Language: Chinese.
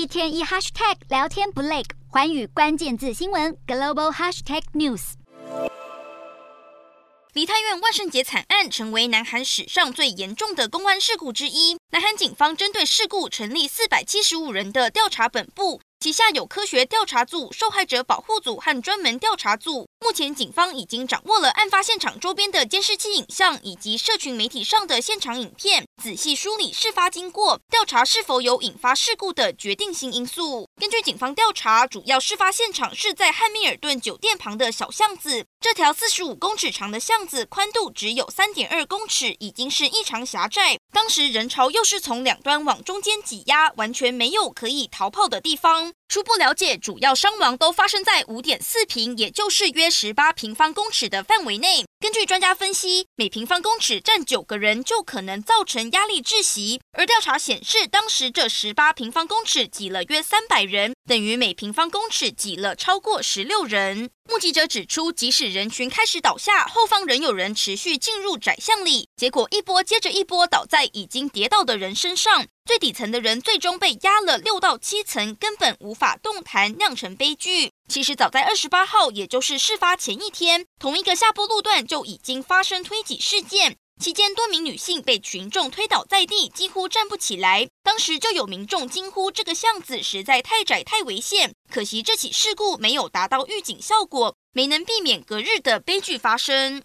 一天一 hashtag 聊天不累，寰宇关键字新闻 global hashtag news。梨泰院万圣节惨案成为南韩史上最严重的公安事故之一。南韩警方针对事故成立四百七十五人的调查本部。旗下有科学调查组、受害者保护组和专门调查组。目前，警方已经掌握了案发现场周边的监视器影像以及社群媒体上的现场影片，仔细梳理事发经过，调查是否有引发事故的决定性因素。根据警方调查，主要事发现场是在汉密尔顿酒店旁的小巷子。这条四十五公尺长的巷子，宽度只有三点二公尺，已经是异常狭窄。当时人潮又是从两端往中间挤压，完全没有可以逃跑的地方。初步了解，主要伤亡都发生在五点四平，也就是约十八平方公尺的范围内。根据专家分析，每平方公尺站九个人就可能造成压力窒息。而调查显示，当时这十八平方公尺挤了约三百人，等于每平方公尺挤了超过十六人。目击者指出，即使人群开始倒下，后方仍有人持续进入窄巷里，结果一波接着一波倒在已经跌倒的人身上。最底层的人最终被压了六到七层，根本无法动弹，酿成悲剧。其实早在二十八号，也就是事发前一天，同一个下坡路段就已经发生推挤事件，期间多名女性被群众推倒在地，几乎站不起来。当时就有民众惊呼：“这个巷子实在太窄，太危险。”可惜这起事故没有达到预警效果，没能避免隔日的悲剧发生。